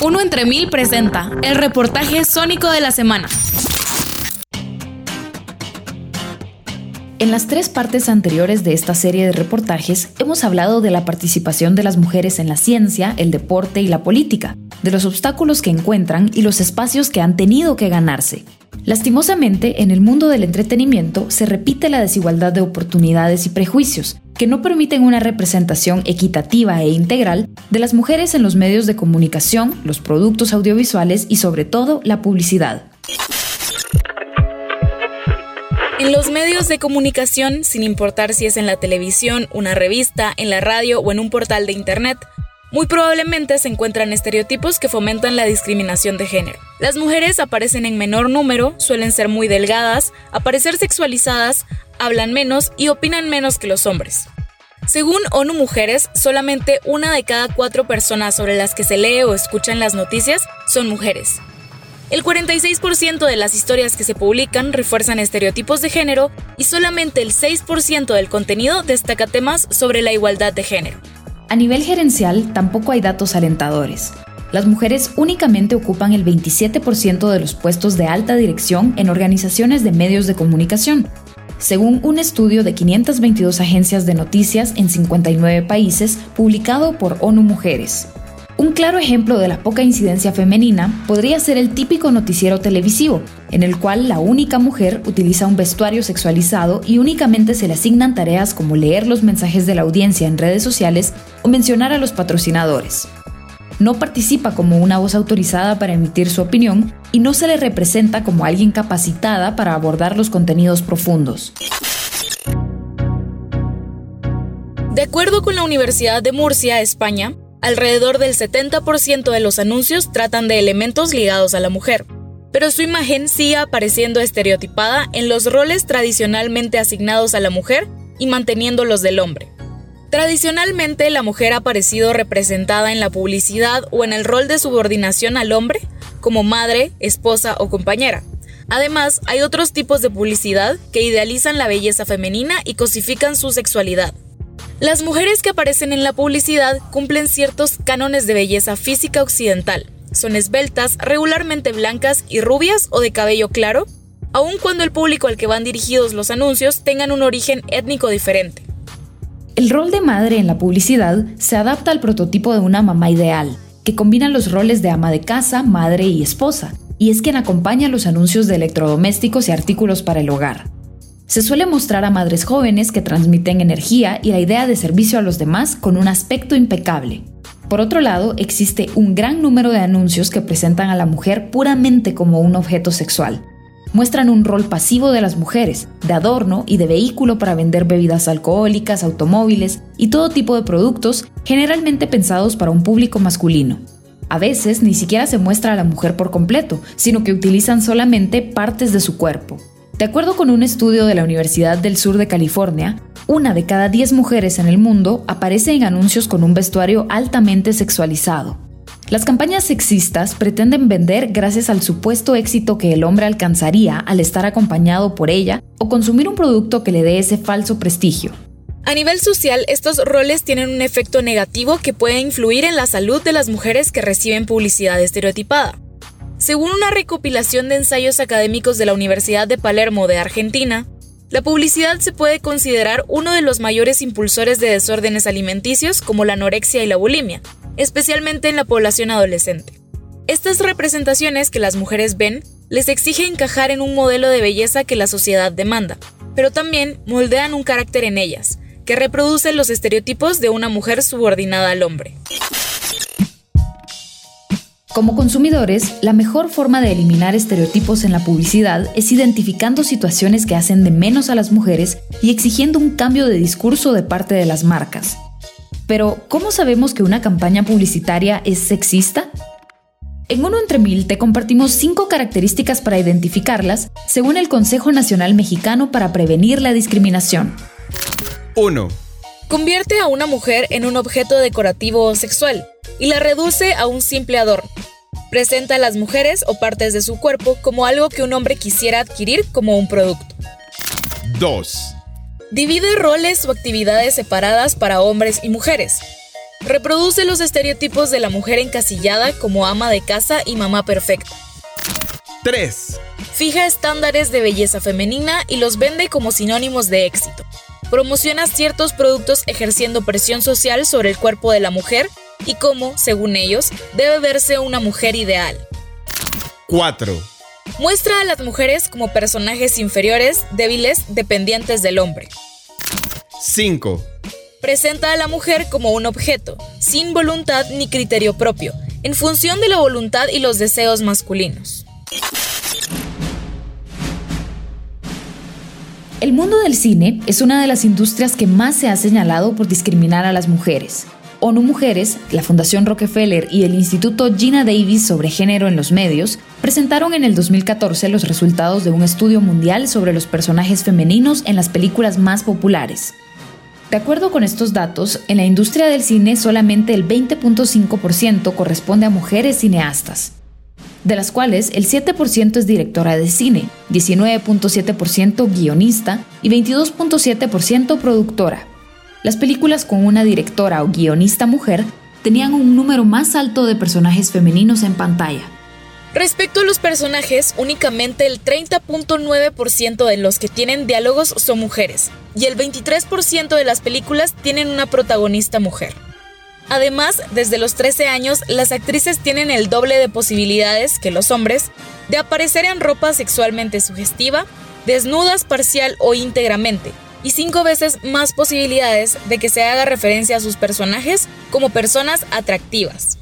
Uno entre mil presenta el reportaje sónico de la semana. En las tres partes anteriores de esta serie de reportajes hemos hablado de la participación de las mujeres en la ciencia, el deporte y la política, de los obstáculos que encuentran y los espacios que han tenido que ganarse. Lastimosamente, en el mundo del entretenimiento se repite la desigualdad de oportunidades y prejuicios, que no permiten una representación equitativa e integral de las mujeres en los medios de comunicación, los productos audiovisuales y sobre todo la publicidad. En los medios de comunicación, sin importar si es en la televisión, una revista, en la radio o en un portal de Internet, muy probablemente se encuentran estereotipos que fomentan la discriminación de género. Las mujeres aparecen en menor número, suelen ser muy delgadas, aparecer sexualizadas, hablan menos y opinan menos que los hombres. Según ONU Mujeres, solamente una de cada cuatro personas sobre las que se lee o escuchan las noticias son mujeres. El 46% de las historias que se publican refuerzan estereotipos de género y solamente el 6% del contenido destaca temas sobre la igualdad de género. A nivel gerencial, tampoco hay datos alentadores. Las mujeres únicamente ocupan el 27% de los puestos de alta dirección en organizaciones de medios de comunicación, según un estudio de 522 agencias de noticias en 59 países publicado por ONU Mujeres. Un claro ejemplo de la poca incidencia femenina podría ser el típico noticiero televisivo, en el cual la única mujer utiliza un vestuario sexualizado y únicamente se le asignan tareas como leer los mensajes de la audiencia en redes sociales o mencionar a los patrocinadores. No participa como una voz autorizada para emitir su opinión y no se le representa como alguien capacitada para abordar los contenidos profundos. De acuerdo con la Universidad de Murcia, España, Alrededor del 70% de los anuncios tratan de elementos ligados a la mujer, pero su imagen sigue apareciendo estereotipada en los roles tradicionalmente asignados a la mujer y manteniendo los del hombre. Tradicionalmente la mujer ha aparecido representada en la publicidad o en el rol de subordinación al hombre, como madre, esposa o compañera. Además, hay otros tipos de publicidad que idealizan la belleza femenina y cosifican su sexualidad. Las mujeres que aparecen en la publicidad cumplen ciertos cánones de belleza física occidental. Son esbeltas, regularmente blancas y rubias o de cabello claro, aun cuando el público al que van dirigidos los anuncios tengan un origen étnico diferente. El rol de madre en la publicidad se adapta al prototipo de una mamá ideal, que combina los roles de ama de casa, madre y esposa, y es quien acompaña los anuncios de electrodomésticos y artículos para el hogar. Se suele mostrar a madres jóvenes que transmiten energía y la idea de servicio a los demás con un aspecto impecable. Por otro lado, existe un gran número de anuncios que presentan a la mujer puramente como un objeto sexual. Muestran un rol pasivo de las mujeres, de adorno y de vehículo para vender bebidas alcohólicas, automóviles y todo tipo de productos generalmente pensados para un público masculino. A veces ni siquiera se muestra a la mujer por completo, sino que utilizan solamente partes de su cuerpo. De acuerdo con un estudio de la Universidad del Sur de California, una de cada 10 mujeres en el mundo aparece en anuncios con un vestuario altamente sexualizado. Las campañas sexistas pretenden vender gracias al supuesto éxito que el hombre alcanzaría al estar acompañado por ella o consumir un producto que le dé ese falso prestigio. A nivel social, estos roles tienen un efecto negativo que puede influir en la salud de las mujeres que reciben publicidad estereotipada. Según una recopilación de ensayos académicos de la Universidad de Palermo de Argentina, la publicidad se puede considerar uno de los mayores impulsores de desórdenes alimenticios como la anorexia y la bulimia, especialmente en la población adolescente. Estas representaciones que las mujeres ven les exige encajar en un modelo de belleza que la sociedad demanda, pero también moldean un carácter en ellas, que reproduce los estereotipos de una mujer subordinada al hombre. Como consumidores, la mejor forma de eliminar estereotipos en la publicidad es identificando situaciones que hacen de menos a las mujeres y exigiendo un cambio de discurso de parte de las marcas. Pero, ¿cómo sabemos que una campaña publicitaria es sexista? En Uno Entre Mil te compartimos cinco características para identificarlas, según el Consejo Nacional Mexicano para Prevenir la Discriminación. 1. Convierte a una mujer en un objeto decorativo o sexual y la reduce a un simple adorno. Presenta a las mujeres o partes de su cuerpo como algo que un hombre quisiera adquirir como un producto. 2. Divide roles o actividades separadas para hombres y mujeres. Reproduce los estereotipos de la mujer encasillada como ama de casa y mamá perfecta. 3. Fija estándares de belleza femenina y los vende como sinónimos de éxito. Promociona ciertos productos ejerciendo presión social sobre el cuerpo de la mujer y cómo, según ellos, debe verse una mujer ideal. 4. Muestra a las mujeres como personajes inferiores, débiles, dependientes del hombre. 5. Presenta a la mujer como un objeto, sin voluntad ni criterio propio, en función de la voluntad y los deseos masculinos. El mundo del cine es una de las industrias que más se ha señalado por discriminar a las mujeres. ONU Mujeres, la Fundación Rockefeller y el Instituto Gina Davis sobre Género en los Medios presentaron en el 2014 los resultados de un estudio mundial sobre los personajes femeninos en las películas más populares. De acuerdo con estos datos, en la industria del cine solamente el 20.5% corresponde a mujeres cineastas, de las cuales el 7% es directora de cine, 19.7% guionista y 22.7% productora. Las películas con una directora o guionista mujer tenían un número más alto de personajes femeninos en pantalla. Respecto a los personajes, únicamente el 30.9% de los que tienen diálogos son mujeres, y el 23% de las películas tienen una protagonista mujer. Además, desde los 13 años, las actrices tienen el doble de posibilidades que los hombres de aparecer en ropa sexualmente sugestiva, desnudas parcial o íntegramente, y cinco veces más posibilidades de que se haga referencia a sus personajes como personas atractivas.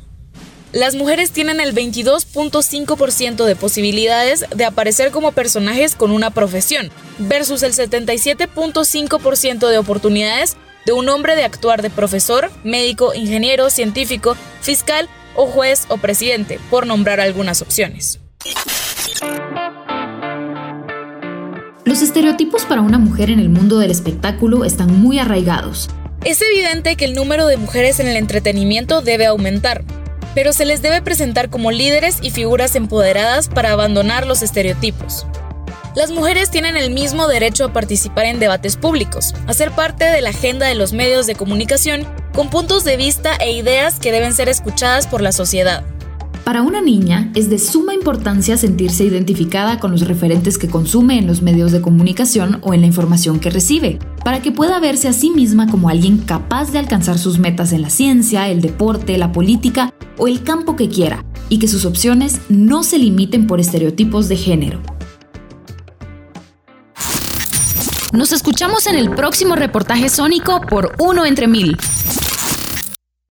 Las mujeres tienen el 22.5% de posibilidades de aparecer como personajes con una profesión, versus el 77.5% de oportunidades de un hombre de actuar de profesor, médico, ingeniero, científico, fiscal o juez o presidente, por nombrar algunas opciones. Los estereotipos para una mujer en el mundo del espectáculo están muy arraigados. Es evidente que el número de mujeres en el entretenimiento debe aumentar, pero se les debe presentar como líderes y figuras empoderadas para abandonar los estereotipos. Las mujeres tienen el mismo derecho a participar en debates públicos, a ser parte de la agenda de los medios de comunicación, con puntos de vista e ideas que deben ser escuchadas por la sociedad. Para una niña es de suma importancia sentirse identificada con los referentes que consume en los medios de comunicación o en la información que recibe, para que pueda verse a sí misma como alguien capaz de alcanzar sus metas en la ciencia, el deporte, la política o el campo que quiera, y que sus opciones no se limiten por estereotipos de género. Nos escuchamos en el próximo reportaje sónico por Uno entre Mil.